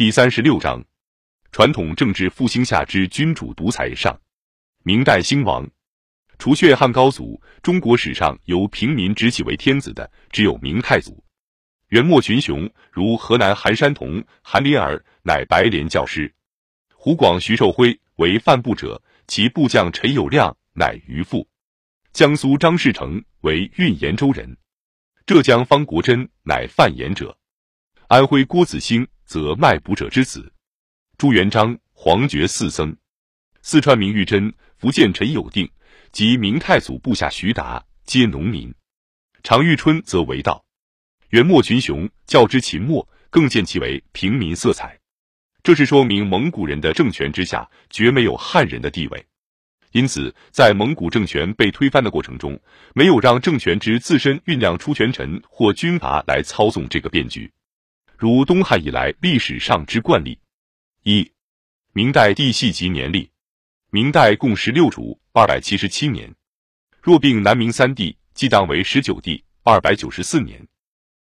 第三十六章：传统政治复兴下之君主独裁上。明代兴亡，除却汉高祖，中国史上由平民直起为天子的只有明太祖。元末群雄如河南韩山童、韩林儿，乃白莲教师；湖广徐寿辉为范部者，其部将陈友谅乃渔父；江苏张士诚为运盐州人；浙江方国珍乃贩盐者；安徽郭子兴。则卖卜者之子，朱元璋、黄觉四僧，四川明玉珍、福建陈友定及明太祖部下徐达，皆农民。常遇春则为道。元末群雄较之秦末，更见其为平民色彩。这是说明蒙古人的政权之下，绝没有汉人的地位。因此，在蒙古政权被推翻的过程中，没有让政权之自身酝酿出权臣或军阀来操纵这个变局。如东汉以来历史上之惯例，一，明代帝系及年历，明代共十六主二百七十七年，若并南明三帝，即当为十九帝二百九十四年。